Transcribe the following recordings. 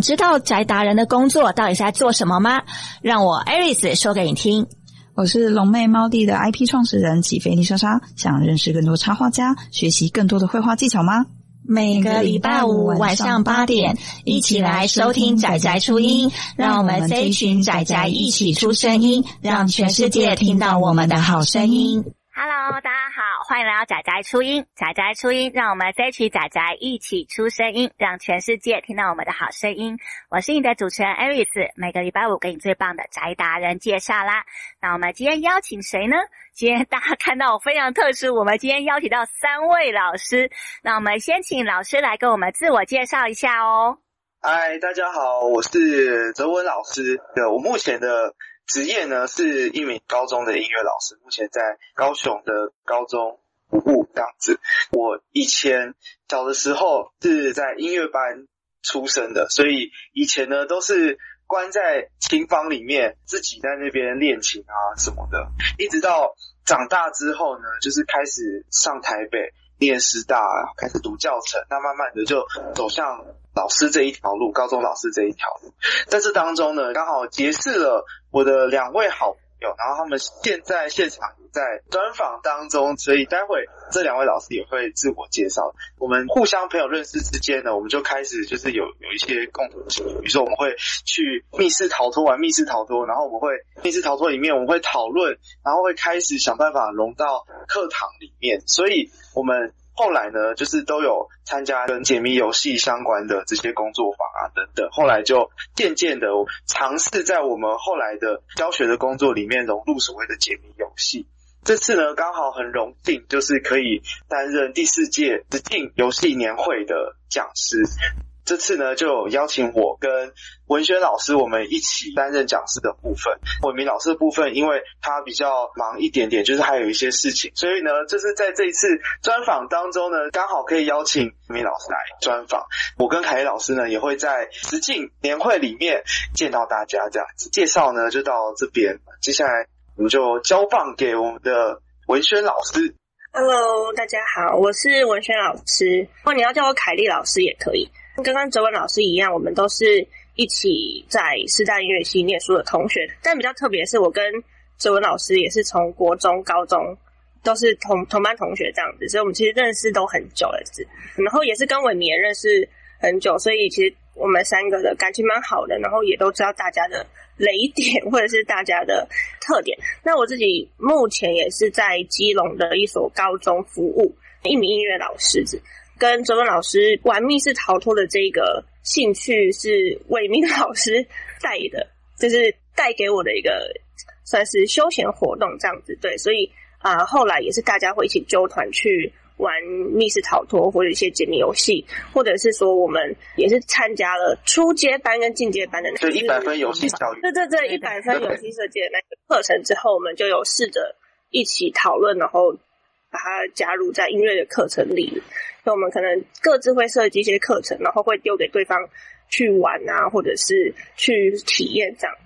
想知道宅达人的工作到底是在做什么吗？让我 Aris 说给你听。我是龙妹猫弟的 IP 创始人起飞丽莎莎，想认识更多插画家，学习更多的绘画技巧吗？每个礼拜五晚上八点，一起来收听仔仔初音，让我们这一群仔仔一起出声音，让全世界听到我们的好声音。Hello，大家好，欢迎来到宅宅初音。宅宅初音，让我们这一群宅宅一起出声音，让全世界听到我们的好声音。我是你的主持人 Aris，每个礼拜五给你最棒的宅达人介绍啦。那我们今天邀请谁呢？今天大家看到我非常特殊，我们今天邀请到三位老师。那我们先请老师来跟我们自我介绍一下哦。嗨，大家好，我是泽文老师。对，我目前的。职业呢，是一名高中的音乐老师，目前在高雄的高中服务这样子。我以前小的时候是在音乐班出生的，所以以前呢都是关在琴房里面，自己在那边练琴啊什么的。一直到长大之后呢，就是开始上台北念师大，开始读教程，那慢慢的就走向老师这一条路，高中老师这一条路。在这当中呢，刚好结识了。我的两位好朋友，然后他们现在现场在专访当中，所以待会这两位老师也会自我介绍。我们互相朋友认识之间呢，我们就开始就是有有一些共同性，比如说我们会去密室逃脱玩密室逃脱，然后我们会密室逃脱里面我们会讨论，然后会开始想办法融到课堂里面，所以我们。后来呢，就是都有参加跟解谜游戏相关的这些工作坊啊等等。后来就渐渐的尝试在我们后来的教学的工作里面融入所谓的解谜游戏。这次呢，刚好很荣幸，就是可以担任第四届实境游戏年会的讲师。这次呢，就邀请我跟文轩老师，我们一起担任讲师的部分。伟明老师的部分，因为他比较忙一点点，就是还有一些事情，所以呢，就是在这一次专访当中呢，刚好可以邀请伟明老师来专访。我跟凯丽老师呢，也会在实境年会里面见到大家。这样子介绍呢，就到这边。接下来我们就交棒给我们的文轩老师。Hello，大家好，我是文轩老师。如果你要叫我凯丽老师也可以。跟刚刚哲文老师一样，我们都是一起在师大音乐系念书的同学。但比较特别是，我跟哲文老师也是从国中、高中都是同同班同学这样子，所以我们其实认识都很久了。是然后也是跟伟明也认识很久，所以其实我们三个的感情蛮好的。然后也都知道大家的雷点或者是大家的特点。那我自己目前也是在基隆的一所高中服务，一名音乐老师。跟哲文老师玩密室逃脱的这个兴趣是伟明老师带的，就是带给我的一个算是休闲活动这样子。对，所以啊、呃，后来也是大家会一起揪团去玩密室逃脱或者一些解谜游戏，或者是说我们也是参加了初阶班跟进阶班的那个一百分游戏教育。对对对，一百分游戏设计的那个课程之后，我们就有试着一起讨论，然后把它加入在音乐的课程里。那我们可能各自会设计一些课程，然后会丢给对方去玩啊，或者是去体验这样。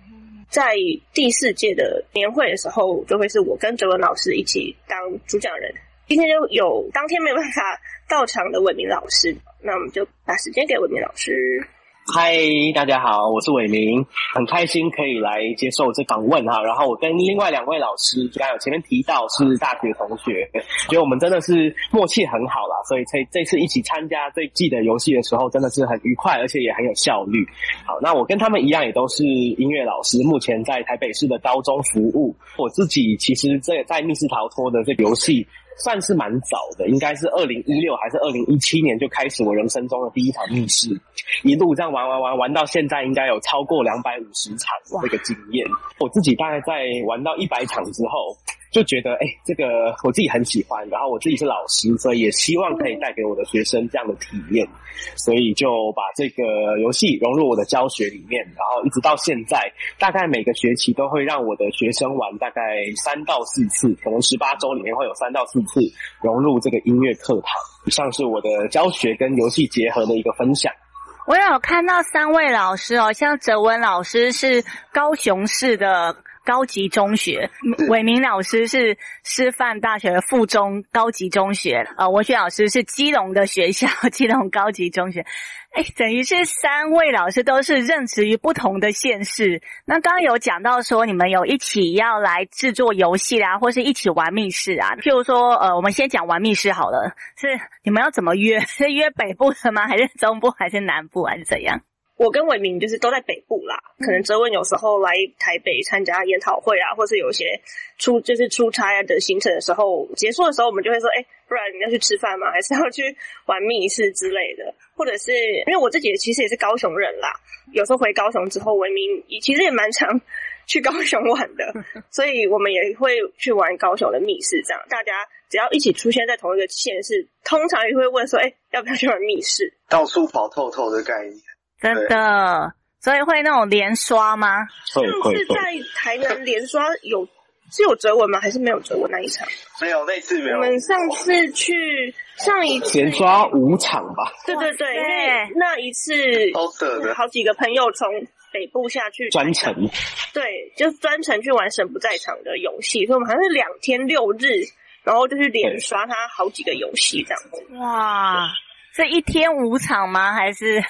在第四届的年会的时候，就会是我跟哲文老师一起当主讲人。今天就有当天没有办法到场的伟明老师，那我们就把时间给伟明老师。嗨，大家好，我是伟明，很开心可以来接受这访问哈。然后我跟另外两位老师，刚刚有前面提到是大学同学，觉得我们真的是默契很好啦，所以这这次一起参加这季的游戏的时候，真的是很愉快，而且也很有效率。好，那我跟他们一样，也都是音乐老师，目前在台北市的高中服务。我自己其实在在密室逃脱的这个游戏。算是蛮早的，应该是二零一六还是二零一七年就开始我人生中的第一场密室，一路这样玩玩玩玩到现在，应该有超过两百五十场这个经验。我自己大概在玩到一百场之后。就觉得哎、这个我自己很喜欢，然后我自己是老师，所以也希望可以带给我的学生这样的体验，所以就把这个游戏融入我的教学里面，然后一直到现在，大概每个学期都会让我的学生玩大概三到四次，可能十八周里面会有三到四次融入这个音乐课堂。以上是我的教学跟游戏结合的一个分享。我有看到三位老师哦，像哲文老师是高雄市的。高级中学，伟明老师是师范大学附中高级中学，呃，文轩老师是基隆的学校，基隆高级中学。哎，等于是三位老师都是任职于不同的县市。那刚刚有讲到说，你们有一起要来制作游戏啦，或是一起玩密室啊。譬如说，呃，我们先讲玩密室好了，是你们要怎么约？是约北部的吗？还是中部？还是南部？还是怎样？我跟伟明就是都在北部啦，可能哲文有时候来台北参加研讨会啊，或是有一些出就是出差的行程的时候，结束的时候我们就会说，哎，不然你要去吃饭吗？还是要去玩密室之类的？或者是因为我自己其实也是高雄人啦，有时候回高雄之后，伟明其实也蛮常去高雄玩的，所以我们也会去玩高雄的密室。这样大家只要一起出现在同一个县市，通常也会问说，哎，要不要去玩密室？到处跑透透的概念。真的，所以会那种连刷吗？会会是在台南连刷有是有折文吗？还是没有折文那一场？没有，那次没有。我们上次去上一次连刷五场吧？对对对，因为那一次都的好几个朋友从北部下去专程，对，就专程去玩神不在场的游戏，所以我们好像是两天六日，然后就去连刷他好几个游戏这样子。哇，这一天五场吗？还是？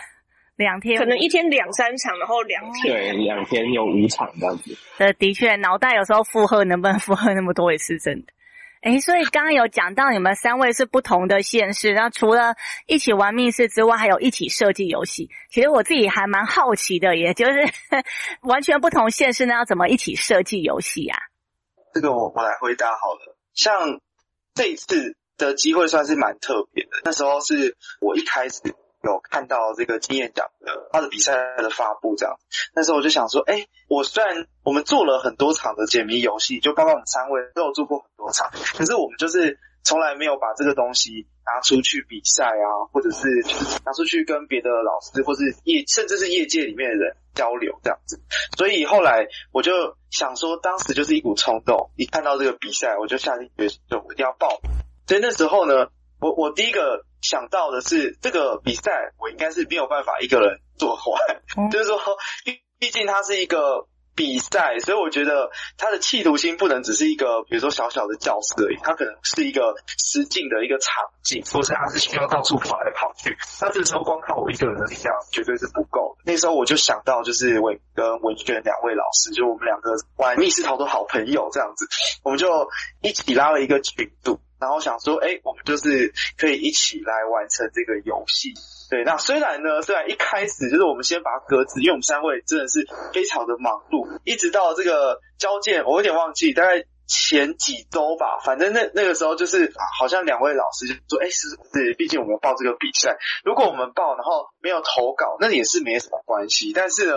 两天可能一天两三场，然后两天对两天有五场这样子。呃，的确，脑袋有时候负荷能不能负荷那么多也是真的。诶，所以刚刚有讲到你们三位是不同的县市，那除了一起玩密室之外，还有一起设计游戏。其实我自己还蛮好奇的，也就是 完全不同县市那，要怎么一起设计游戏啊？这个我我来回答好了。像这一次的机会算是蛮特别的，那时候是我一开始。有看到这个经验奖的他的比赛的发布，这样，那时候我就想说，哎，我虽然我们做了很多场的解谜游戏，就包括我们三位都有做过很多场，可是我们就是从来没有把这个东西拿出去比赛啊，或者是拿出去跟别的老师或是业甚至是业界里面的人交流这样子。所以后来我就想说，当时就是一股冲动，一看到这个比赛，我就下定决心，就我一定要报。所以那时候呢，我我第一个。想到的是这个比赛，我应该是没有办法一个人做完，嗯、就是说，毕毕竟它是一个比赛，所以我觉得他的企图心不能只是一个，比如说小小的教室而已，它可能是一个实境的一个场景，或是它是需要到处跑来跑去。那这时候光靠我一个人的力量绝对是不够的。那时候我就想到，就是我跟文轩两位老师，就我们两个玩密室逃脱好朋友这样子，我们就一起拉了一个群组。然后想说，哎，我们就是可以一起来完成这个游戏。对，那虽然呢，虽然一开始就是我们先把它搁置，因为我们三位真的是非常的忙碌，一直到这个交件，我有点忘记，大概前几周吧，反正那那个时候就是啊，好像两位老师就说，哎，是是，毕竟我们要报这个比赛，如果我们报然后没有投稿，那也是没什么关系。但是呢。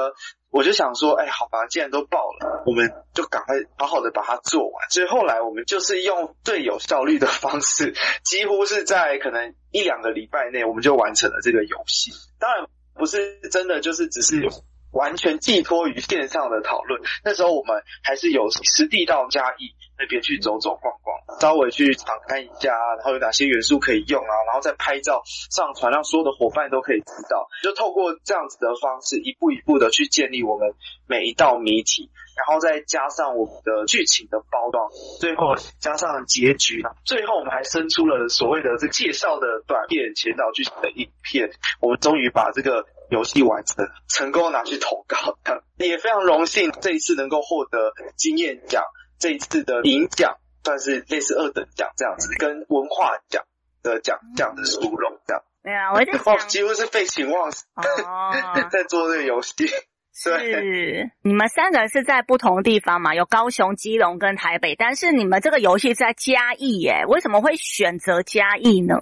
我就想说，哎，好吧，既然都爆了，我们就赶快好好的把它做完。所以后来我们就是用最有效率的方式，几乎是在可能一两个礼拜内，我们就完成了这个游戏。当然不是真的，就是只是完全寄托于线上的讨论。那时候我们还是有实地到嘉义那边去走走逛逛，稍微去尝看一下，然后有哪些元素可以用啊，然后再拍照上传，让所有的伙伴都可以知道。就透过这样子的方式，一步一步的去建立我们每一道谜题，然后再加上我们的剧情的包装，最后加上结局，最后我们还生出了所谓的这介绍的短片、前导剧情的影片。我们终于把这个游戏完成，成功拿去投稿，也非常荣幸这一次能够获得经验奖。这一次的银奖算是类似二等奖这样子，跟文化奖的奖奖的殊荣这样。对啊，我在 想，哦，几乎是废寝忘食，哦、在做这个游戏。是你们三个人是在不同地方嘛？有高雄、基隆跟台北，但是你们这个游戏是在嘉义耶？为什么会选择嘉义呢？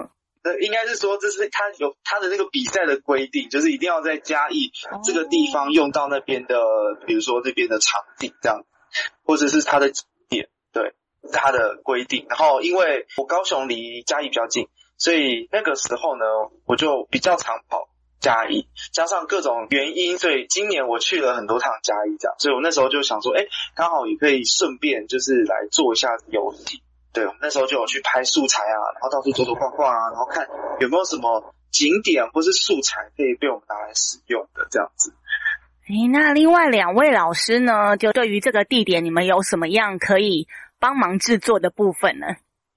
呃，应该是说这是他有他的那个比赛的规定，就是一定要在嘉义这个地方用到那边的，比如说这边的场地这样。或者是他的点，对，他的规定。然后因为我高雄离嘉义比较近，所以那个时候呢，我就比较常跑嘉义。加上各种原因，所以今年我去了很多趟嘉义，这样。所以我那时候就想说，哎，刚好也可以顺便就是来做一下游戏。对，我们那时候就有去拍素材啊，然后到处走走逛逛啊，然后看有没有什么景点或是素材可以被我们拿来使用的这样子。诶，那另外两位老师呢？就对于这个地点，你们有什么样可以帮忙制作的部分呢？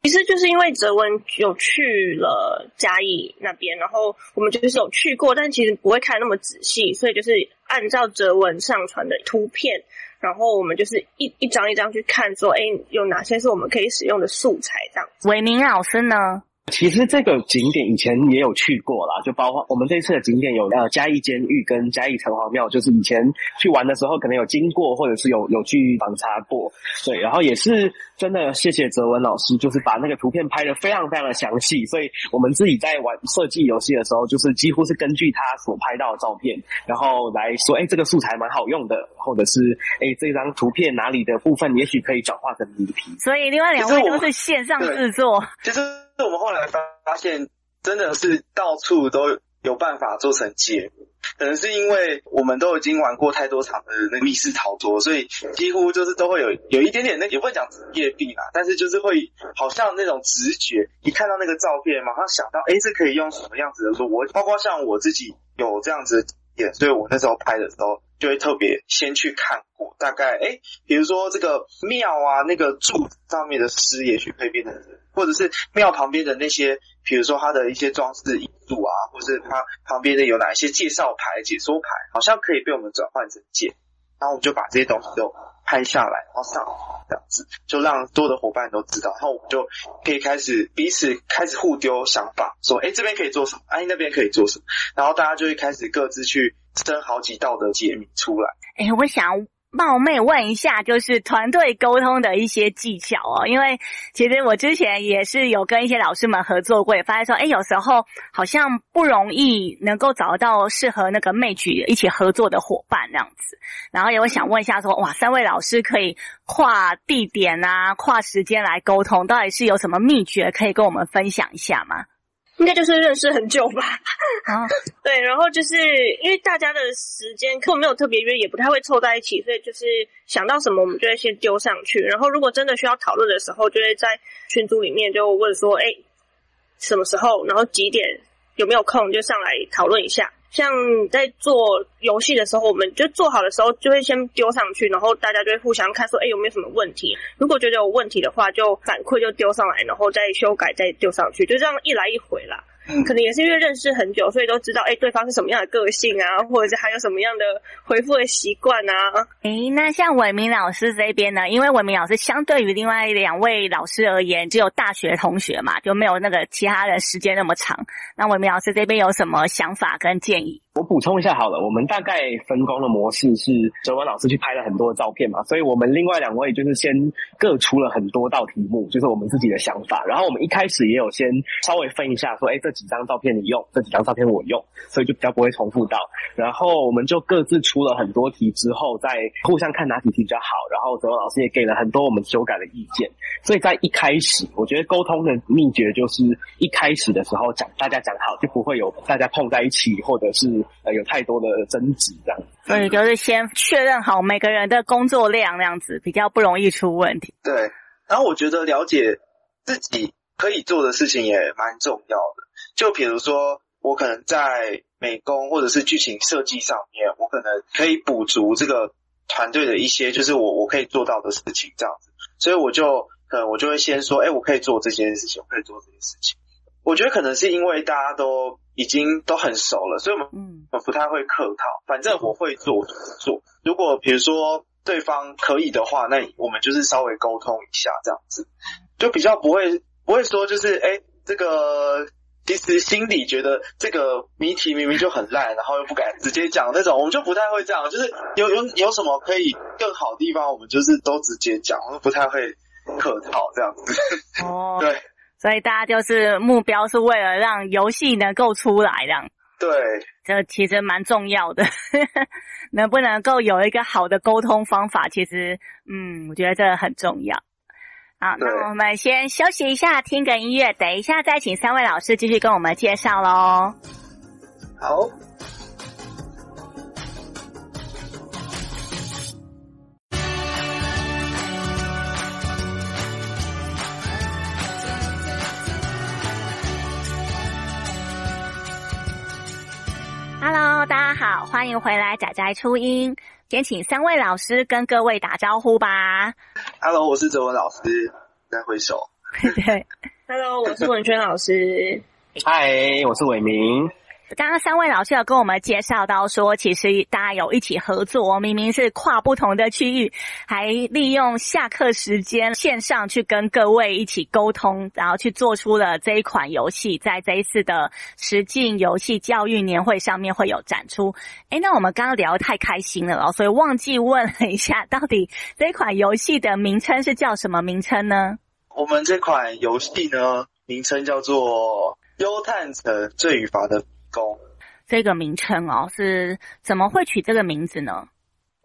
其实就是因为哲文有去了嘉义那边，然后我们就是有去过，但其实不会看那么仔细，所以就是按照哲文上传的图片，然后我们就是一一张一张去看，说，哎，有哪些是我们可以使用的素材这样。伟明老师呢？其实这个景点以前也有去过啦，就包括我们这次的景点有呃嘉义监狱跟嘉义城隍庙，就是以前去玩的时候可能有经过，或者是有有去访查过，对，然后也是真的谢谢哲文老师，就是把那个图片拍得非常非常的详细，所以我们自己在玩设计游戏的时候，就是几乎是根据他所拍到的照片，然后来说，哎，这个素材蛮好用的，或者是哎这张图片哪里的部分也许可以转化成谜题。所以另外两位都是线上制作，其实。是我们后来发发现，真的是到处都有办法做成解谜，可能是因为我们都已经玩过太多场的那密室逃脱，所以几乎就是都会有有一点点那也不会讲职业病啦，但是就是会好像那种直觉，一看到那个照片，马上想到，哎，这可以用什么样子的说？我包括像我自己有这样子验，所以我那时候拍的时候就会特别先去看过，大概哎，比如说这个庙啊，那个柱子上面的诗，也许可以变成人。或者是庙旁边的那些，比如说它的一些装饰艺术啊，或是它旁边的有哪一些介绍牌、解说牌，好像可以被我们转换成剑，然后我们就把这些东西都拍下来，然后上这样子，就让多的伙伴都知道，然后我们就可以开始彼此开始互丢想法，说，哎，这边可以做什么？哎，那边可以做什么？然后大家就会开始各自去生好几道的解谜出来。哎，我想。冒昧问一下，就是团队沟通的一些技巧哦，因为其实我之前也是有跟一些老师们合作过，也发现说，哎，有时候好像不容易能够找到适合那个 m a 一起合作的伙伴这样子。然后也会想问一下说，哇，三位老师可以跨地点啊、跨时间来沟通，到底是有什么秘诀可以跟我们分享一下吗？应该就是认识很久吧，啊，对，然后就是因为大家的时间如果没有特别约，也不太会凑在一起，所以就是想到什么我们就会先丢上去，然后如果真的需要讨论的时候，就会在群组里面就问说，哎，什么时候，然后几点，有没有空？就上来讨论一下。像在做游戏的时候，我们就做好的时候就会先丢上去，然后大家就会互相看说，哎，有没有什么问题？如果觉得有问题的话，就反馈就丢上来，然后再修改再丢上去，就这样一来一回啦。可能也是因为认识很久，所以都知道哎，对方是什么样的个性啊，或者是还有什么样的回复的习惯啊。哎，那像伟明老师这边呢？因为伟明老师相对于另外两位老师而言，只有大学同学嘛，就没有那个其他的时间那么长。那伟明老师这边有什么想法跟建议？我补充一下好了，我们大概分工的模式是哲文老师去拍了很多的照片嘛，所以我们另外两位就是先各出了很多道题目，就是我们自己的想法。然后我们一开始也有先稍微分一下，说，哎，这几张照片你用，这几张照片我用，所以就比较不会重复到。然后我们就各自出了很多题之后，再互相看哪几题比较好。然后哲文老师也给了很多我们修改的意见。所以在一开始，我觉得沟通的秘诀就是一开始的时候讲，大家讲好，就不会有大家碰在一起，或者是。呃，有太多的争执这样，所以就是先确认好每个人的工作量，那样子比较不容易出问题。对，然后我觉得了解自己可以做的事情也蛮重要的。就比如说，我可能在美工或者是剧情设计上面，我可能可以补足这个团队的一些，就是我我可以做到的事情这样子。所以我就可能我就会先说，哎，我可以做这件事情，我可以做这件事情。我觉得可能是因为大家都已经都很熟了，所以我们嗯，不太会客套。反正我会做就做。如果比如说对方可以的话，那我们就是稍微沟通一下这样子，就比较不会不会说就是哎，这个其实心里觉得这个谜题明明就很烂，然后又不敢直接讲那种，我们就不太会这样。就是有有有什么可以更好的地方，我们就是都直接讲，我们不太会客套这样子。哦，对。所以大家就是目标是为了让游戏能够出来，这样。对，这其实蛮重要的，能不能够有一个好的沟通方法，其实，嗯，我觉得这很重要。好，那我们先休息一下，听个音乐，等一下再请三位老师继续跟我们介绍喽。好。大家好，欢迎回来仔仔初音。先请三位老师跟各位打招呼吧。Hello，我是哲文老师，再挥手。对，Hello，我是文轩老师。嗨，我是伟明。刚刚三位老师有跟我们介绍到说，其实大家有一起合作，明明是跨不同的区域，还利用下课时间线上去跟各位一起沟通，然后去做出了这一款游戏，在这一次的实境游戏教育年会上面会有展出。诶，那我们刚刚聊得太开心了哦，所以忘记问了一下，到底这款游戏的名称是叫什么名称呢？我们这款游戏呢，名称叫做《优探成罪与罚的》。这个名称哦，是怎么会取这个名字呢？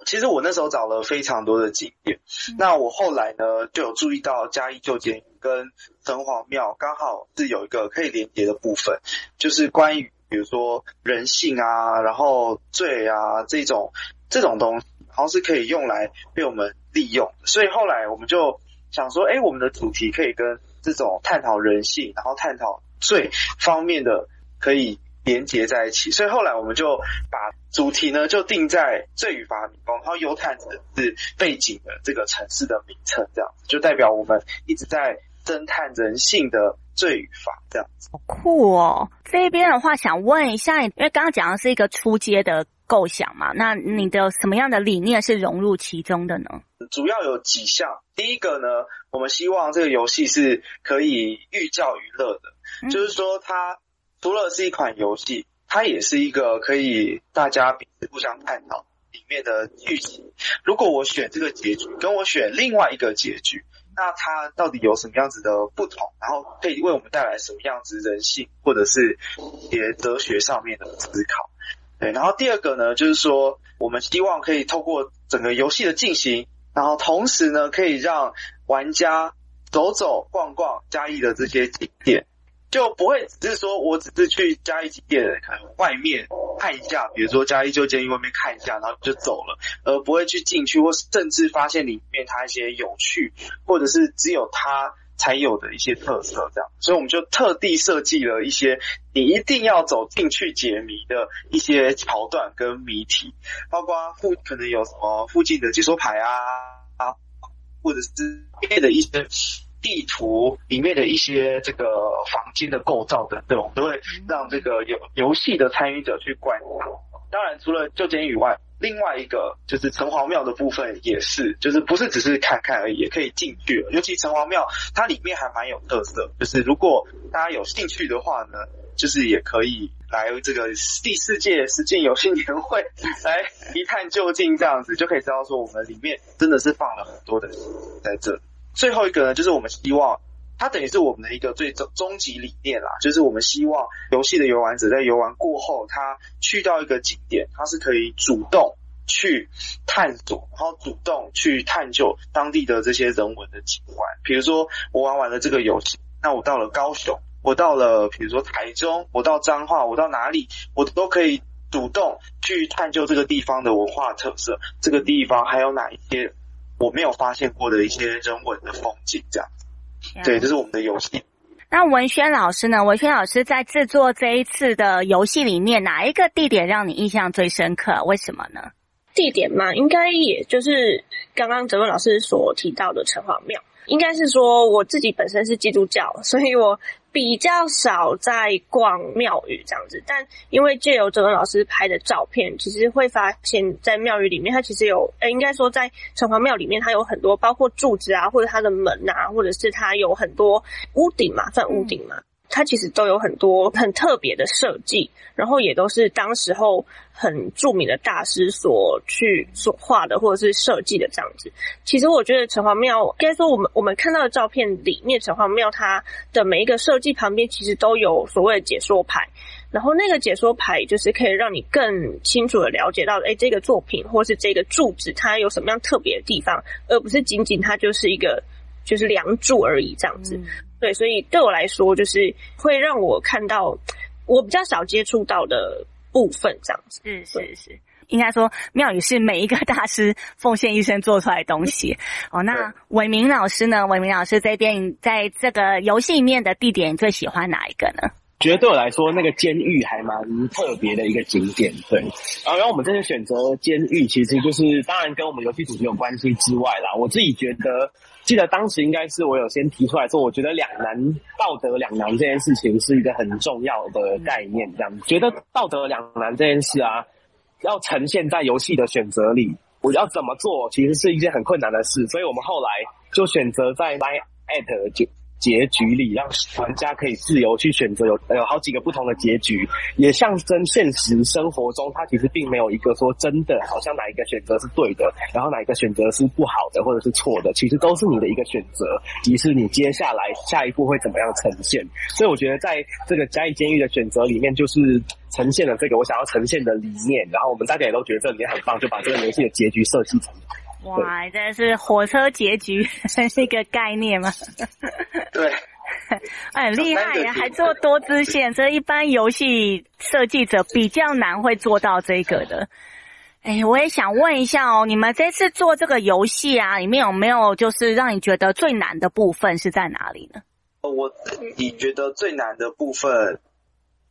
其实我那时候找了非常多的景点，嗯、那我后来呢就有注意到嘉义旧监狱跟城隍庙刚好是有一个可以连接的部分，就是关于比如说人性啊，然后罪啊这种这种东西，好像是可以用来被我们利用，所以后来我们就想说，哎，我们的主题可以跟这种探讨人性，然后探讨罪方面的可以。连接在一起，所以后来我们就把主题呢就定在罪与罚迷宫，然后优探子是背景的这个城市的名称，这样就代表我们一直在侦探人性的罪与罚，这样子。好酷哦！这边的话想问一下，因为刚刚讲的是一个初阶的构想嘛，那你的什么样的理念是融入其中的呢？主要有几项，第一个呢，我们希望这个游戏是可以寓教于乐的，嗯、就是说它。除了是一款游戏，它也是一个可以大家彼此互相探讨里面的剧情。如果我选这个结局，跟我选另外一个结局，那它到底有什么样子的不同？然后可以为我们带来什么样子人性，或者是一些哲学上面的思考？对。然后第二个呢，就是说我们希望可以透过整个游戏的进行，然后同时呢，可以让玩家走走逛逛嘉义的这些景点。就不会只是说我只是去嘉义景点可能外面看一下，比如说嘉义旧监狱外面看一下，然后就走了，而不会去进去，或甚至发现里面它一些有趣，或者是只有它才有的一些特色，这样。所以我们就特地设计了一些你一定要走进去解谜的一些桥段跟谜题，包括附可能有什么附近的解说牌啊啊，或者是别的一些。地图里面的一些这个房间的构造等等，都会让这个游游戏的参与者去观摩。当然，除了旧监狱以外，另外一个就是城隍庙的部分也是，就是不是只是看看而已，也可以进去了。尤其城隍庙，它里面还蛮有特色，就是如果大家有兴趣的话呢，就是也可以来这个第四届实境游戏年会来一探究竟，这样子就可以知道说我们里面真的是放了很多的在这里。最后一个呢，就是我们希望它等于是我们的一个最终终极理念啦，就是我们希望游戏的游玩者在游玩过后，他去到一个景点，他是可以主动去探索，然后主动去探究当地的这些人文的景观。比如说，我玩完了这个游戏，那我到了高雄，我到了比如说台中，我到彰化，我到哪里，我都可以主动去探究这个地方的文化特色，这个地方还有哪一些。我没有发现过的一些人文的风景，这样.对，这是我们的游戏。那文轩老师呢？文轩老师在制作这一次的游戏里面，哪一个地点让你印象最深刻？为什么呢？地点嘛，应该也就是刚刚哲文老师所提到的城隍庙。应该是说我自己本身是基督教，所以我比较少在逛庙宇这样子。但因为借由哲文老师拍的照片，其实会发现，在庙宇里面，它其实有，呃，应该说在城隍庙里面，它有很多，包括柱子啊，或者它的门啊，或者是它有很多屋顶嘛，算屋顶嘛。它其实都有很多很特别的设计，然后也都是当时候很著名的大师所去所画的，或者是设计的这样子。其实我觉得城隍庙，应该说我们我们看到的照片里面，城隍庙它的每一个设计旁边其实都有所谓的解说牌，然后那个解说牌就是可以让你更清楚的了解到，哎，这个作品或是这个柱子它有什么样特别的地方，而不是仅仅它就是一个就是梁柱而已这样子。对，所以对我来说，就是会让我看到我比较少接触到的部分，这样子。是是是，应该说庙宇是每一个大师奉献一生做出来的东西。哦，那伟明老师呢？伟明老师这边在这个游戏里面的地点，你最喜欢哪一个呢？觉得对我来说，那个监狱还蛮特别的一个景点。对，然后我们这次选择监狱，其实就是当然跟我们游戏主题有关系之外啦。我自己觉得，记得当时应该是我有先提出来说，我觉得两难道德两难这件事情是一个很重要的概念。这样，觉得道德两难这件事啊，要呈现在游戏的选择里，我要怎么做，其实是一件很困难的事。所以我们后来就选择在 Line@ 就。结局里，让玩家可以自由去选择，有有好几个不同的结局，也象征现实生活中，它其实并没有一个说真的，好像哪一个选择是对的，然后哪一个选择是不好的，或者是错的，其实都是你的一个选择，即是你接下来下一步会怎么样呈现。所以我觉得，在这个嘉义监狱的选择里面，就是呈现了这个我想要呈现的理念，然后我们大家也都觉得这里面很棒，就把这个游戏的结局设计成。哇，真的是火车结局，算 是一个概念吗？对，很 厉害呀，还做多支线，这一般游戏设计者比较难会做到这个的。哎，我也想问一下哦，你们这次做这个游戏啊，里面有没有就是让你觉得最难的部分是在哪里呢？我自己觉得最难的部分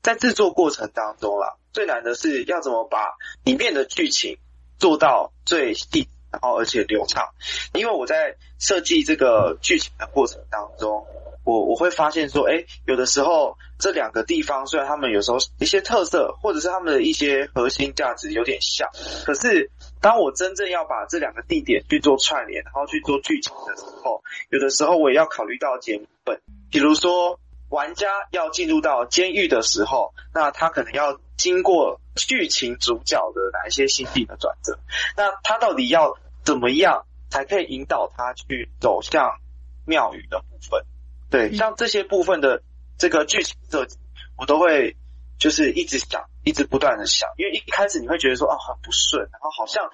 在制作过程当中啦，最难的是要怎么把里面的剧情做到最细。然后而且流畅，因为我在设计这个剧情的过程当中，我我会发现说，哎，有的时候这两个地方虽然他们有时候一些特色或者是他们的一些核心价值有点像，可是当我真正要把这两个地点去做串联，然后去做剧情的时候，有的时候我也要考虑到节目本，比如说玩家要进入到监狱的时候，那他可能要经过剧情主角的哪一些心境的转折，那他到底要怎么样才可以引导他去走向庙宇的部分？对，像这些部分的这个剧情设计，我都会就是一直想，一直不断的想，因为一开始你会觉得说啊很不顺，然后好像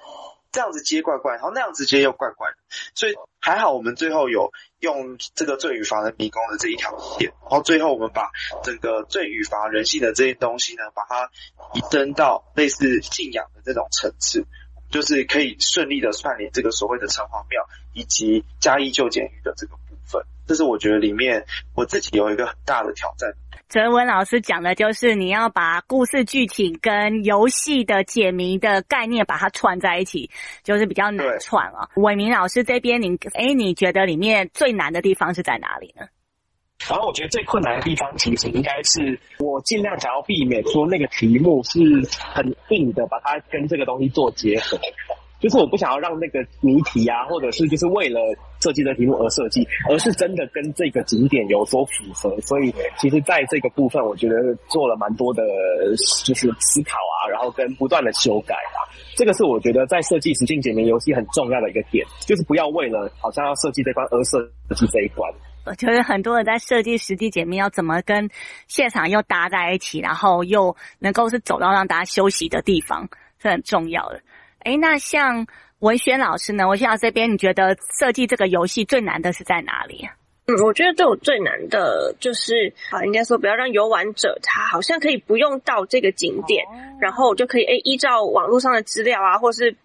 这样子接怪怪，然后那样子接又怪怪的，所以还好我们最后有用这个罪与罚的迷宫的这一条线，然后最后我们把整个罪与罚人性的这些东西呢，把它移登到类似信仰的这种层次。就是可以顺利的串联这个所谓的城隍庙以及嘉义旧监狱的这个部分，这是我觉得里面我自己有一个很大的挑战。哲文老师讲的就是你要把故事剧情跟游戏的解谜的概念把它串在一起，就是比较难串啊。伟明老师这边，你哎，你觉得里面最难的地方是在哪里呢？然后我觉得最困难的地方，其实应该是我尽量想要避免说那个题目是很硬的，把它跟这个东西做结合。就是我不想要让那个谜题啊，或者是就是为了设计的题目而设计，而是真的跟这个景点有所符合。所以，其实在这个部分，我觉得做了蛮多的，就是思考啊，然后跟不断的修改啊。这个是我觉得在设计实境解谜游戏很重要的一个点，就是不要为了好像要设计这关而设计这一关。我觉得很多人在设计实际解密要怎么跟现场又搭在一起，然后又能够是走到让大家休息的地方，是很重要的。诶，那像文轩老师呢？文轩老师这边，你觉得设计这个游戏最难的是在哪里啊？嗯，我觉得对我最难的就是啊，应该说不要让游玩者他好像可以不用到这个景点，哦、然后我就可以诶依照网络上的资料啊，或是。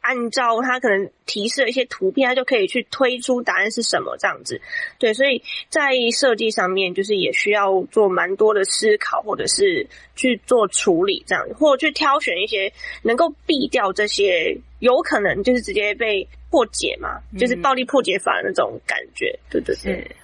按照他可能提示的一些图片，他就可以去推出答案是什么这样子。对，所以在设计上面，就是也需要做蛮多的思考，或者是去做处理这样，或者去挑选一些能够避掉这些有可能就是直接被破解嘛，嗯、就是暴力破解法的那种感觉。对对对。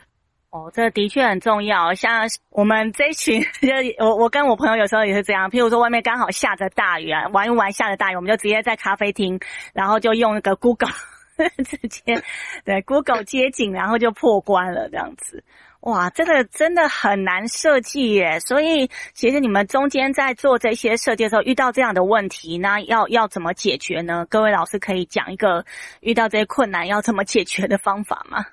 哦，这的确很重要。像我们这一群，就我我跟我朋友有时候也是这样。譬如说外面刚好下着大雨啊，玩一玩下着大雨，我们就直接在咖啡厅，然后就用那个 Google 直接对 Google 街景，然后就破关了这样子。哇，这个真的很难设计耶。所以其实你们中间在做这些设计的时候，遇到这样的问题，那要要怎么解决呢？各位老师可以讲一个遇到这些困难要怎么解决的方法吗？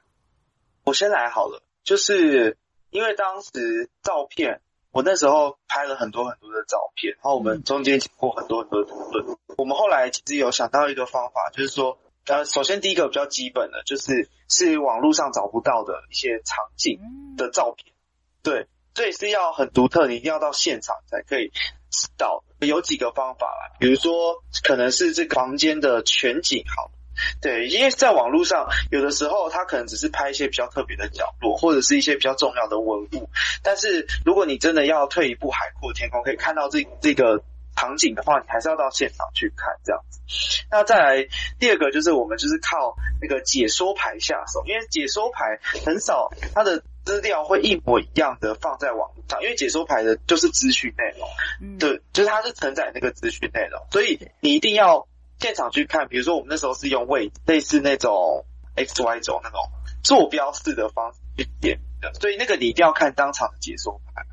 我先来好了。就是因为当时照片，我那时候拍了很多很多的照片，然后我们中间经过很多很多的讨论。我们后来其实有想到一个方法，就是说，呃，首先第一个比较基本的，就是是网络上找不到的一些场景的照片，对，所以是要很独特，你一定要到现场才可以知道。有几个方法啦，比如说可能是这个房间的全景好，对，因为在网络上，有的时候他可能只是拍一些比较特别的角落，或者是一些比较重要的文物。但是如果你真的要退一步海阔天空，可以看到这这个场景的话，你还是要到现场去看这样子。那再来第二个就是我们就是靠那个解说牌下手，因为解说牌很少它的资料会一模一样的放在网络上，因为解说牌的就是资讯内容，嗯，对，就是它是承载那个资讯内容，所以你一定要现场去看。比如说我们那时候是用位类似那种 X Y 轴那种坐标式的方式去点的，所以那个你一定要看当场的解说牌。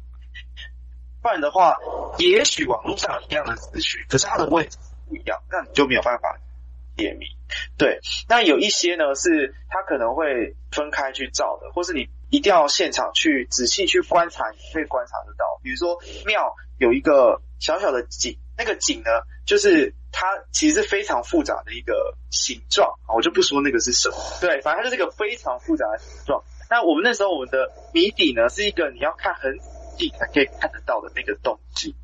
不然的话，也许网络上一样的资讯，可是它的位置不一样，那你就没有办法解谜。对，那有一些呢是它可能会分开去照的，或是你一定要现场去仔细去观察，你可以观察得到。比如说庙有一个小小的井，那个井呢，就是它其实是非常复杂的一个形状啊，我就不说那个是什么。对，反正它就是一个非常复杂的形状。那我们那时候我们的谜底呢，是一个你要看很。才可以看得到的那个东西，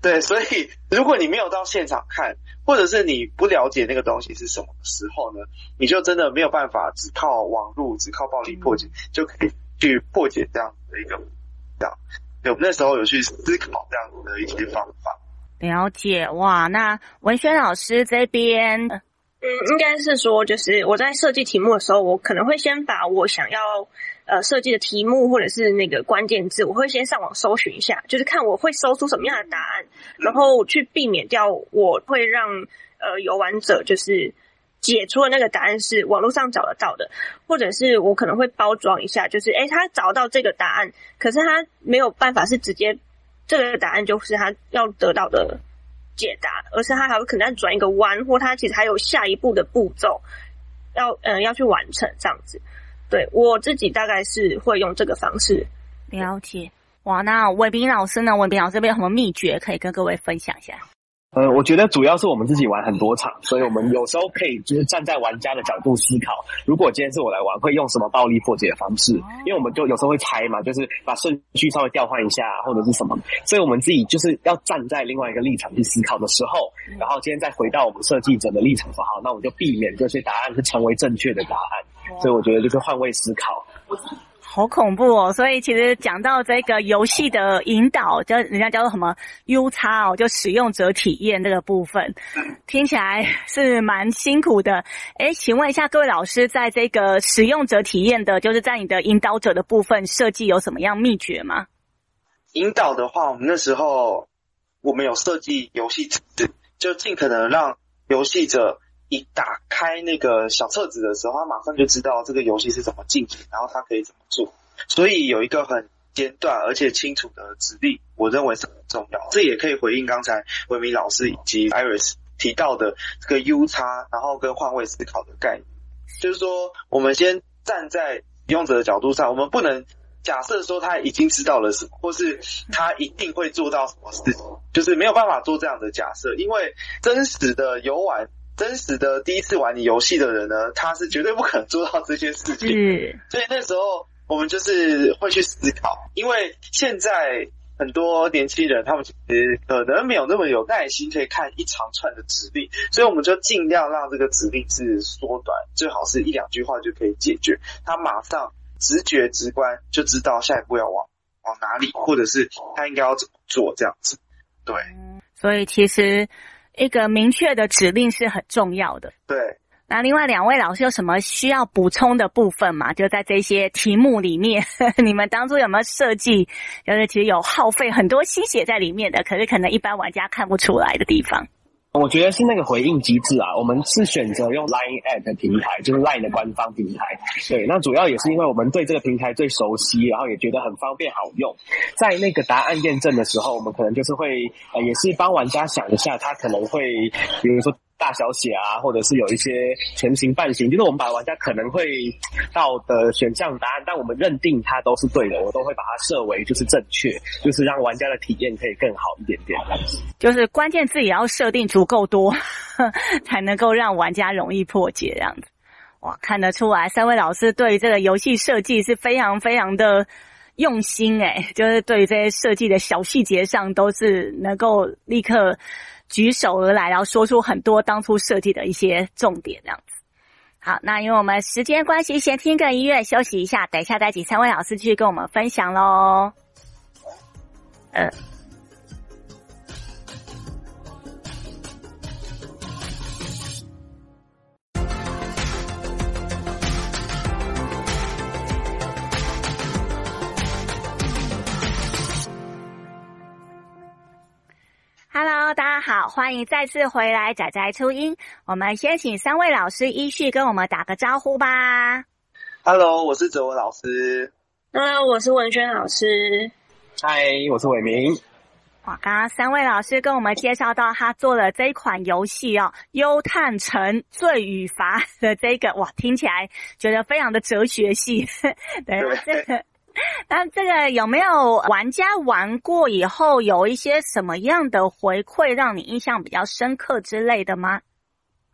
对，所以如果你没有到现场看，或者是你不了解那个东西是什么时候呢，你就真的没有办法只靠网络、只靠暴力破解就可以去破解这样子的一个这样。对，我们那时候有去思考这样子的一些方法。了解哇，那文轩老师这边，嗯，应该是说，就是我在设计题目的时候，我可能会先把我想要。呃，设计的题目或者是那个关键字，我会先上网搜寻一下，就是看我会搜出什么样的答案，然后去避免掉我会让呃游玩者就是解出的那个答案是网络上找得到的，或者是我可能会包装一下，就是诶他找到这个答案，可是他没有办法是直接这个答案就是他要得到的解答，而是他还有可能要转一个弯，或他其实还有下一步的步骤要嗯、呃、要去完成这样子。对，我自己大概是会用这个方式了解。哇，那伟斌老师呢？伟斌老师这边有什么秘诀可以跟各位分享一下？呃，我觉得主要是我们自己玩很多场，所以我们有时候可以就是站在玩家的角度思考，如果今天是我来玩，会用什么暴力破解的方式？因为我们就有时候会猜嘛，就是把顺序稍微调换一下或者是什么，所以我们自己就是要站在另外一个立场去思考的时候，然后今天再回到我们设计者的立场说好，那我们就避免这些答案是成为正确的答案。所以我觉得就是换位思考，好恐怖哦！所以其实讲到这个游戏的引导，叫人家叫做什么 U 叉哦，就使用者体验这个部分，听起来是蛮辛苦的。诶，请问一下各位老师，在这个使用者体验的，就是在你的引导者的部分设计有什么样秘诀吗？引导的话，我们那时候我们有设计游戏，就尽可能让游戏者。一打开那个小册子的时候，他马上就知道这个游戏是怎么进行，然后他可以怎么做。所以有一个很简短而且清楚的指令，我认为是很重要。这也可以回应刚才维明老师以及 Iris 提到的这个 U 叉，然后跟换位思考的概念。就是说，我们先站在使用者的角度上，我们不能假设说他已经知道了什么，或是他一定会做到什么事情，就是没有办法做这样的假设，因为真实的游玩。真实的第一次玩你游戏的人呢，他是绝对不可能做到这些事情。嗯，所以那时候我们就是会去思考，因为现在很多年轻人他们其实可能没有那么有耐心，可以看一长串的指令，所以我们就尽量让这个指令是缩短，最好是一两句话就可以解决。他马上直觉直观就知道下一步要往往哪里，或者是他应该要怎么做这样子。对，所以其实。一个明确的指令是很重要的。对，那另外两位老师有什么需要补充的部分吗？就在这些题目里面，你们当初有没有设计，就是其实有耗费很多心血在里面的，可是可能一般玩家看不出来的地方。我觉得是那个回应机制啊，我们是选择用 Line at 的平台，就是 Line 的官方平台。对，那主要也是因为我们对这个平台最熟悉，然后也觉得很方便好用。在那个答案验证的时候，我们可能就是会呃，也是帮玩家想一下，他可能会，比如说。大小写啊，或者是有一些全形半形，就是我们把玩家可能会到的选项答案，但我们认定它都是对的，我都会把它设为就是正确，就是让玩家的体验可以更好一点点。就是关键字也要设定足够多，才能够让玩家容易破解这样子。哇，看得出来三位老师对于这个游戏设计是非常非常的用心诶，就是对于这些设计的小细节上都是能够立刻。举手而来，然后说出很多当初设计的一些重点，这样子。好，那因为我们时间关系，先听个音乐休息一下，等一下再请三位老师继续跟我们分享喽。呃。Hello，大家好，欢迎再次回来仔仔初音。我们先请三位老师依序跟我们打个招呼吧。Hello，我是哲文老师。Hello，我是文轩老师。嗨，我是伟明。哇，刚刚三位老师跟我们介绍到他做了这一款游戏哦，《忧叹城罪与罚》的这个，哇，听起来觉得非常的哲学系。对，这个。那这个有没有玩家玩过以后有一些什么样的回馈，让你印象比较深刻之类的吗？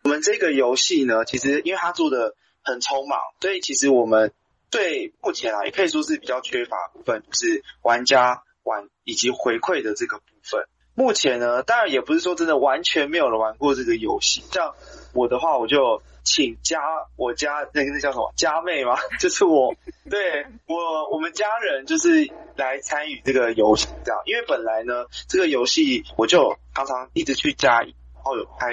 我们这个游戏呢，其实因为它做的很匆忙，所以其实我们对目前啊，也可以说是比较缺乏部分，就是玩家玩以及回馈的这个部分。目前呢，当然也不是说真的完全没有人玩过这个游戏，像我的话，我就。请家我家那个那叫什么家妹嘛？就是我对我我们家人就是来参与这个游戏这样，因为本来呢这个游戏我就常常一直去家里，然后有拍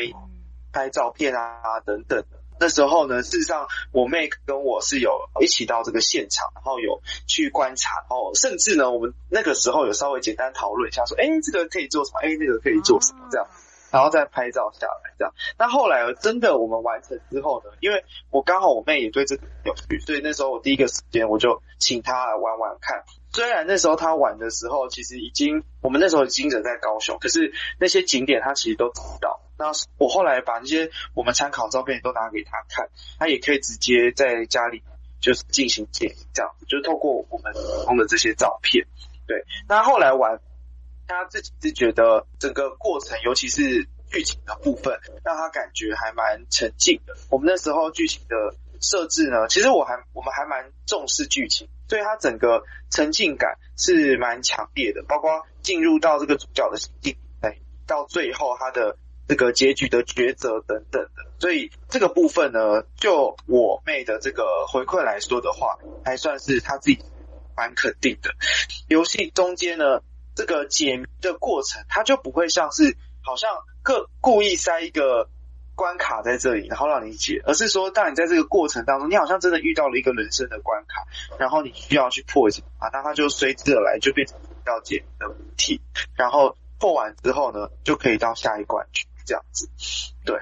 拍照片啊等等的。那时候呢，事实上我妹跟我是有一起到这个现场，然后有去观察，然后甚至呢我们那个时候有稍微简单讨论一下，说哎这个可以做什么，哎那个可以做什么这样。然后再拍照下来，这样。那后来真的我们完成之后呢，因为我刚好我妹也对这个有趣，所以那时候我第一个时间我就请她来玩玩看。虽然那时候他玩的时候，其实已经我们那时候已经人在高雄，可是那些景点他其实都知道。那我后来把那些我们参考照片都拿给他看，他也可以直接在家里就是进行剪辑，这样子，就是透过我们提供的这些照片。对，那后来玩。他自己是觉得整个过程，尤其是剧情的部分，让他感觉还蛮沉浸的。我们那时候剧情的设置呢，其实我还我们还蛮重视剧情，所以他整个沉浸感是蛮强烈的。包括进入到这个主角的心境，哎，到最后他的这个结局的抉择等等的。所以这个部分呢，就我妹的这个回馈来说的话，还算是他自己蛮肯定的。游戏中间呢。这个解谜的过程，它就不会像是好像个故意塞一个关卡在这里，然后让你解，而是说，当你在这个过程当中，你好像真的遇到了一个人生的关卡，然后你需要去破解啊，那它就随之而来，就变成要解的谜题，然后破完之后呢，就可以到下一关去，这样子。对，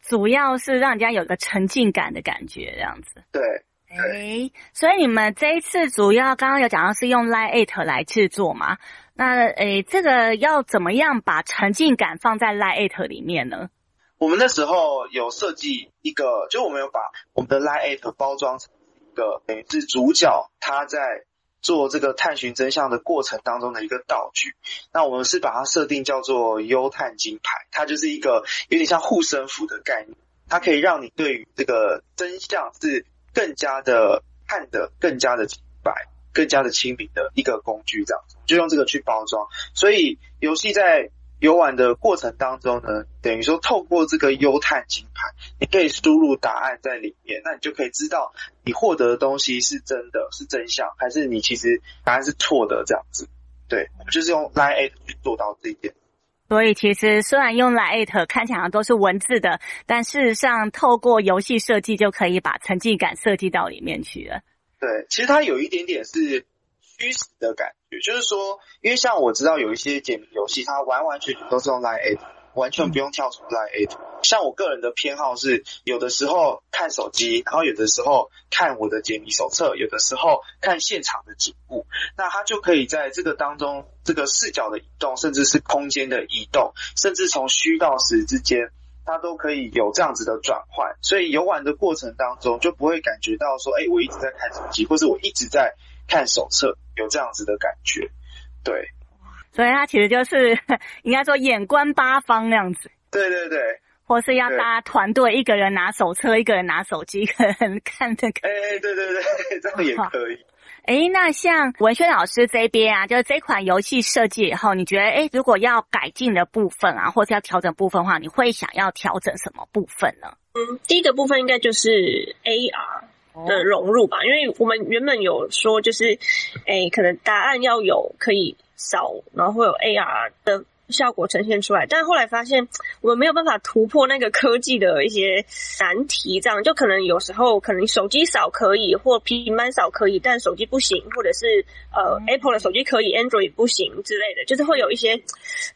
主要是让人家有个沉浸感的感觉，这样子。对。哎，所以你们这一次主要刚刚有讲到是用 LINE@ 来制作嘛？那诶，这个要怎么样把沉浸感放在 LINE@ 里面呢？我们那时候有设计一个，就我们有把我们的 LINE@ 包装成一个，等于是主角他在做这个探寻真相的过程当中的一个道具。那我们是把它设定叫做忧叹金牌，它就是一个有点像护身符的概念，它可以让你对于这个真相是更加的看得更加的清白。更加的亲民的一个工具，这样子就用这个去包装。所以游戏在游玩的过程当中呢，等于说透过这个优探金牌，你可以输入答案在里面，那你就可以知道你获得的东西是真的是真相，还是你其实答案是错的这样子。对，我们就是用 LINE@ 去做到这一点。所以其实虽然用 LINE@ 看起来都是文字的，但事实上透过游戏设计就可以把沉浸感设计到里面去了。对，其实它有一点点是虚实的感觉，就是说，因为像我知道有一些解谜游戏，它完完全全都是用 LINE@，A，完全不用跳出 LINE@ A。像我个人的偏好是，有的时候看手机，然后有的时候看我的解谜手册，有的时候看现场的景物，那它就可以在这个当中，这个视角的移动，甚至是空间的移动，甚至从虚到实之间。它都可以有这样子的转换，所以游玩的过程当中就不会感觉到说，哎，我一直在看手机，或是我一直在看手册，有这样子的感觉。对，所以他其实就是 应该说眼观八方那样子。对对对，或是要大家团队，一个人拿手册，一个人拿手机，一个人看这个。哎，对对对，这样也可以。哎，那像文轩老师这边啊，就是这款游戏设计以后，你觉得哎，如果要改进的部分啊，或是要调整部分的话，你会想要调整什么部分呢？嗯，第一个部分应该就是 AR 的融入吧，因为我们原本有说就是，诶，可能答案要有可以扫，然后会有 AR 的。效果呈现出来，但后来发现我们没有办法突破那个科技的一些难题，这样就可能有时候可能手机扫可以，或平板扫可以，但手机不行，或者是呃 Apple 的手机可以，Android 不行之类的，就是会有一些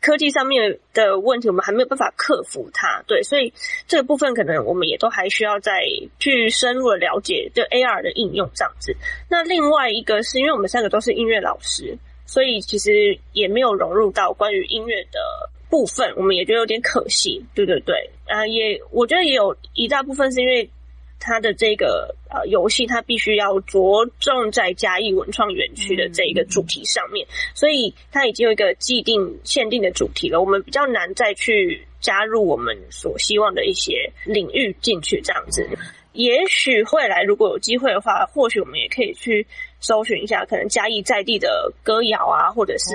科技上面的问题，我们还没有办法克服它。对，所以这个部分可能我们也都还需要再去深入的了解，就 AR 的应用这样子。那另外一个是因为我们三个都是音乐老师。所以其实也没有融入到关于音乐的部分，我们也觉得有点可惜。对对对，啊，也我觉得也有一大部分是因为它的这个呃游戏，它必须要着重在嘉义文创园区的这一个主题上面，所以它已经有一个既定限定的主题了，我们比较难再去加入我们所希望的一些领域进去这样子。也许未来如果有机会的话，或许我们也可以去搜寻一下，可能嘉义在地的歌谣啊，或者是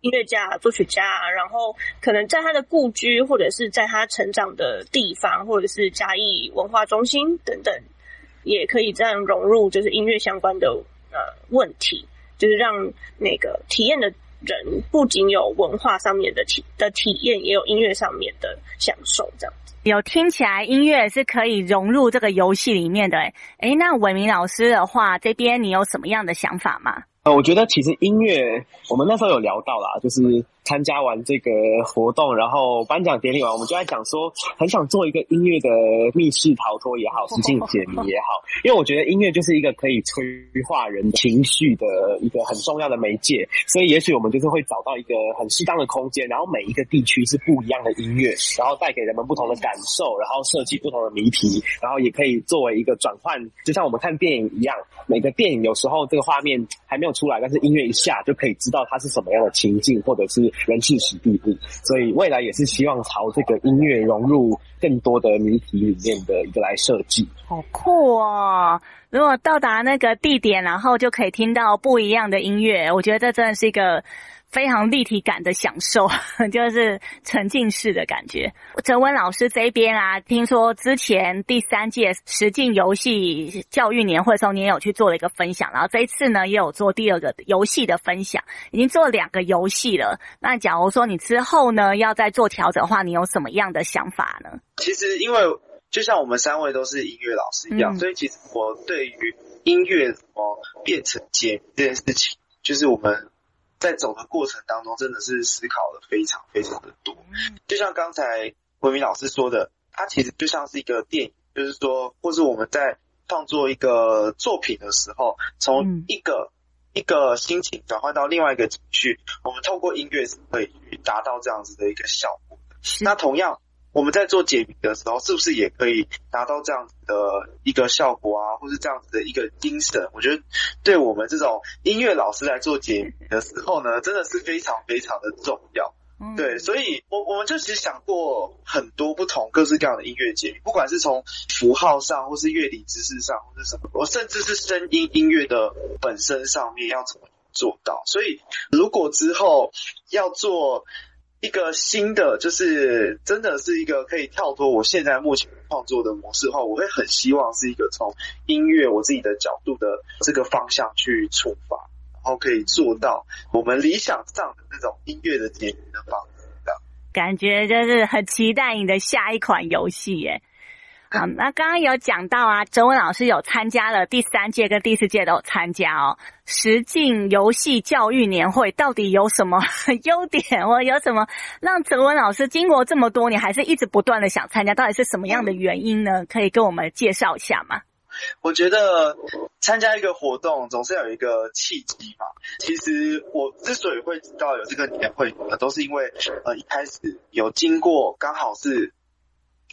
音乐家、作曲家啊，然后可能在他的故居，或者是在他成长的地方，或者是嘉义文化中心等等，也可以这样融入，就是音乐相关的呃问题，就是让那个体验的人不仅有文化上面的体的体验，也有音乐上面的享受，这样子。有听起来音乐是可以融入这个游戏里面的，诶，诶，那伟明老师的话，这边你有什么样的想法吗？我觉得其实音乐，我们那时候有聊到啦，就是参加完这个活动，然后颁奖典礼完，我们就在讲说，很想做一个音乐的密室逃脱也好，实境解谜也好，因为我觉得音乐就是一个可以催化人情绪的一个很重要的媒介，所以也许我们就是会找到一个很适当的空间，然后每一个地区是不一样的音乐，然后带给人们不同的感受，然后设计不同的谜题，然后也可以作为一个转换，就像我们看电影一样，每个电影有时候这个画面还没有出来，但是音乐一下就可以知道它是什么样的情境，或者是人气史地步。所以未来也是希望朝这个音乐融入更多的谜题里面的一个来设计。好酷哦！如果到达那个地点，然后就可以听到不一样的音乐，我觉得这真的是一个。非常立体感的享受，就是沉浸式的感觉。哲文老师这边啊，听说之前第三届实境游戏教育年会的时候，你也有去做了一个分享，然后这一次呢，也有做第二个游戏的分享，已经做了两个游戏了。那假如说你之后呢，要再做调整的话，你有什么样的想法呢？其实，因为就像我们三位都是音乐老师一样，嗯、所以其实我对于音乐怎么变成解谜这件事情，就是我们。在走的过程当中，真的是思考了非常非常的多。就像刚才文明老师说的，它其实就像是一个电影，就是说，或是我们在创作一个作品的时候，从一个一个心情转换到另外一个情绪，我们透过音乐是可以达到这样子的一个效果的。那同样。我们在做解谜的时候，是不是也可以达到这样子的一个效果啊，或是这样子的一个精神？我觉得，对我们这种音乐老师来做解谜的时候呢，真的是非常非常的重要。对，所以我我们就其实想过很多不同各式各样的音乐解谜，不管是从符号上，或是乐理知识上，或是什么，我甚至是声音音乐的本身上面要怎么做到。所以，如果之后要做。一个新的，就是真的是一个可以跳脱我现在目前创作的模式的话，我会很希望是一个从音乐我自己的角度的这个方向去出发，然后可以做到我们理想上的那种音乐的解决的方式。感觉就是很期待你的下一款游戏耶。好，那刚刚有讲到啊，哲文老师有参加了第三届跟第四届都有参加哦。实境游戏教育年会到底有什么 优点，或有什么让哲文老师经过这么多年还是一直不断的想参加？到底是什么样的原因呢？可以跟我们介绍一下吗？我觉得参加一个活动总是有一个契机嘛。其实我之所以会知道有这个年会，都是因为呃一开始有经过，刚好是。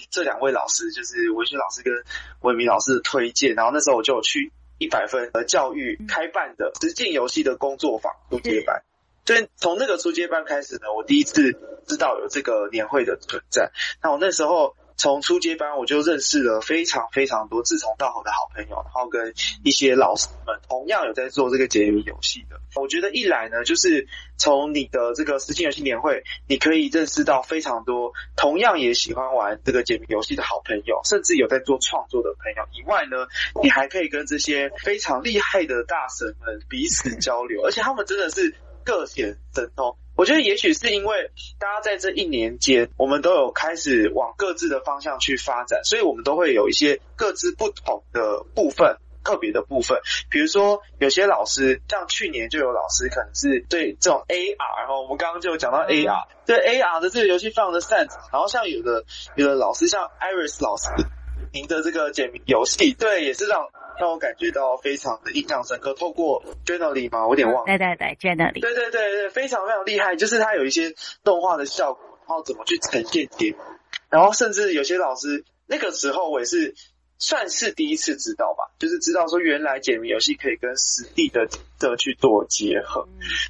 这两位老师就是文轩老师跟文明老师的推荐，然后那时候我就有去一百分的教育开办的实践游戏的工作坊初阶班，所以从那个初阶班开始呢，我第一次知道有这个年会的存在。那我那时候从初阶班我就认识了非常非常多志同道合的好朋友，然后跟一些老师们同样有在做这个解谜游戏的。我觉得一来呢，就是从你的这个实境游戏年会，你可以认识到非常多同样也喜欢玩这个解谜游戏的好朋友，甚至有在做创作的朋友。以外呢，你还可以跟这些非常厉害的大神们彼此交流，而且他们真的是各显神通。我觉得也许是因为大家在这一年间，我们都有开始往各自的方向去发展，所以我们都会有一些各自不同的部分。特别的部分，比如说有些老师，像去年就有老师可能是对这种 AR，然后我们刚刚就有讲到 AR，对 AR 的这个游戏非常的擅长。然后像有的有的老师，像 Iris 老师，您的这个解谜游戏，对，也是让让我感觉到非常的印象深刻。透过 Journaling 吗？我有点忘了。对对对，Journaling。对对对对，非常非常厉害，就是它有一些动画的效果，然后怎么去呈现解谜，然后甚至有些老师那个时候我也是。算是第一次知道吧，就是知道说原来解谜游戏可以跟实地的的去做结合，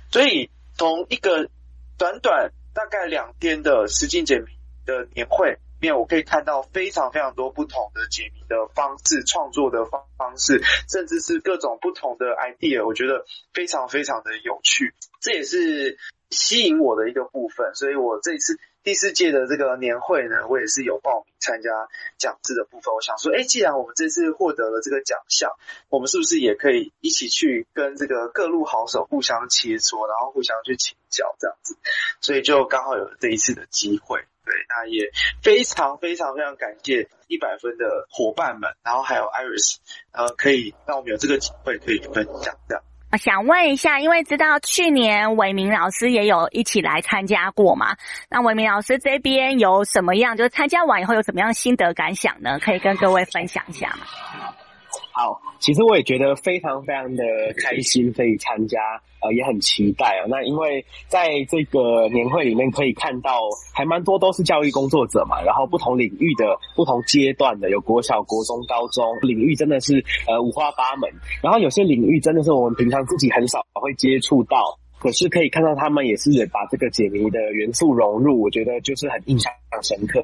所以从一个短短大概两天的实境解谜的年会里面，我可以看到非常非常多不同的解谜的方式、创作的方方式，甚至是各种不同的 idea，我觉得非常非常的有趣，这也是吸引我的一个部分，所以我这次。第四届的这个年会呢，我也是有报名参加讲制的部分。我想说，哎，既然我们这次获得了这个奖项，我们是不是也可以一起去跟这个各路好手互相切磋，然后互相去请教这样子？所以就刚好有这一次的机会。对，那也非常非常非常感谢一百分的伙伴们，然后还有 Iris，呃，可以让我们有这个机会可以分享这样。想问一下，因为知道去年伟明老师也有一起来参加过嘛？那伟明老师这边有什么样，就是参加完以后有什么样心得感想呢？可以跟各位分享一下吗？好，其实我也觉得非常非常的开心，可以参加，呃，也很期待啊。那因为在这个年会里面可以看到，还蛮多都是教育工作者嘛，然后不同领域的、不同阶段的，有国小、国中、高中领域，真的是呃五花八门。然后有些领域真的是我们平常自己很少会接触到，可是可以看到他们也是把这个解谜的元素融入，我觉得就是很印象深刻。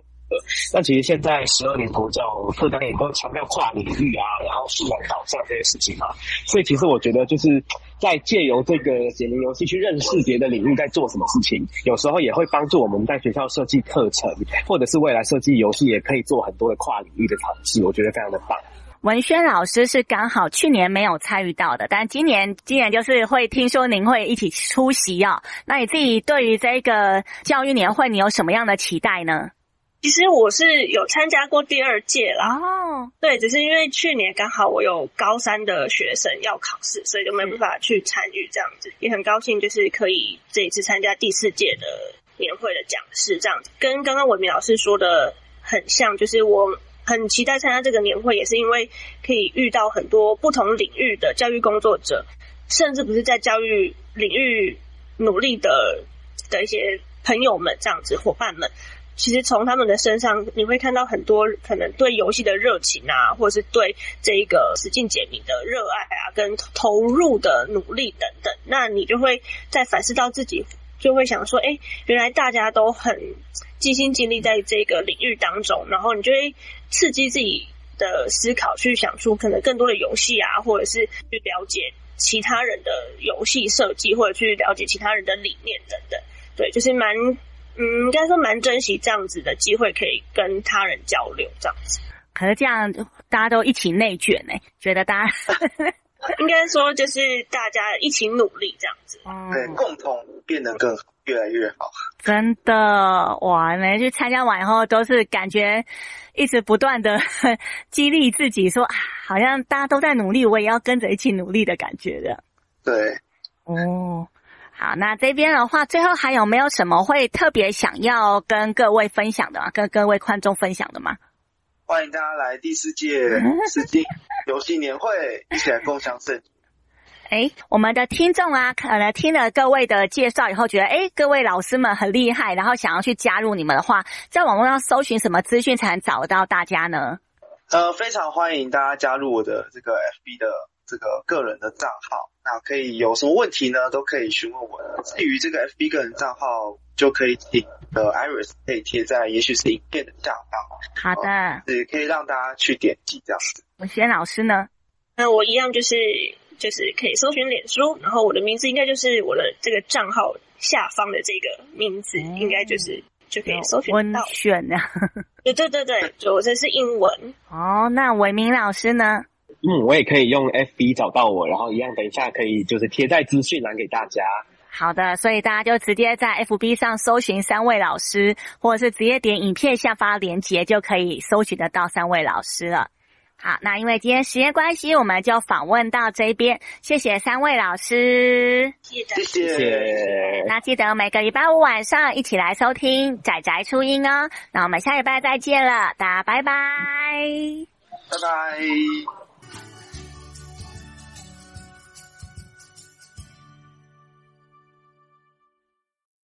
那其实现在十二年国教课纲也都强调跨领域啊，然后素养导向这些事情嘛，所以其实我觉得就是在借由这个解谜游戏去认识别的领域在做什么事情，有时候也会帮助我们在学校设计课程，或者是未来设计游戏也可以做很多的跨领域的尝试，我觉得非常的棒。文轩老师是刚好去年没有参与到的，但今年今年就是会听说您会一起出席啊、哦，那你自己对于这个教育年会，你有什么样的期待呢？其实我是有参加过第二届啦，哦，对，只是因为去年刚好我有高三的学生要考试，所以就没办法去参与这样子。也很高兴，就是可以这一次参加第四届的年会的讲师这样子，跟刚刚文明老师说的很像，就是我很期待参加这个年会，也是因为可以遇到很多不同领域的教育工作者，甚至不是在教育领域努力的的一些朋友们这样子，伙伴们。其实从他们的身上，你会看到很多可能对游戏的热情啊，或者是对这一个实境解谜的热爱啊，跟投入的努力等等。那你就会再反思到自己，就会想说，哎，原来大家都很尽心尽力在这个领域当中，然后你就会刺激自己的思考，去想出可能更多的游戏啊，或者是去了解其他人的游戏设计，或者去了解其他人的理念等等。对，就是蛮。嗯，应该说蛮珍惜这样子的机会，可以跟他人交流这样子。可是这样大家都一起内卷呢，觉得大家 应该说就是大家一起努力这样子，对，共同变得更越来越好。真的哇，每次去参加完以后都是感觉一直不断的激励自己说，说啊，好像大家都在努力，我也要跟着一起努力的感觉的。对，哦。好，那这边的话，最后还有没有什么会特别想要跟各位分享的吗？跟各位观众分享的吗？欢迎大家来第四届 实境游戏年会，一起来共享盛举。哎，我们的听众啊，可能听了各位的介绍以后，觉得哎，各位老师们很厉害，然后想要去加入你们的话，在网络上搜寻什么资讯才能找到大家呢？呃，非常欢迎大家加入我的这个 FB 的这个个人的账号，那可以有什么问题呢，都可以询问我的。至于这个 FB 个人账号，就可以请的 Iris 可以贴在，也许是影片的下方。好的，也可以让大家去点击这样子。文轩老师呢？那我一样就是就是可以搜寻脸书，然后我的名字应该就是我的这个账号下方的这个名字，嗯、应该就是就可以搜寻到。文轩啊，对对对对，就我这是英文。哦，那伟明老师呢？嗯，我也可以用 FB 找到我，然后一样，等一下可以就是贴在资讯栏给大家。好的，所以大家就直接在 FB 上搜寻三位老师，或者是直接点影片下方连接，就可以搜寻得到三位老师了。好，那因为今天时间关系，我们就访问到这边，谢谢三位老师，谢谢。谢谢。那记得每个礼拜五晚上一起来收听仔仔初音哦。那我们下礼拜再见了，大家拜拜，拜拜。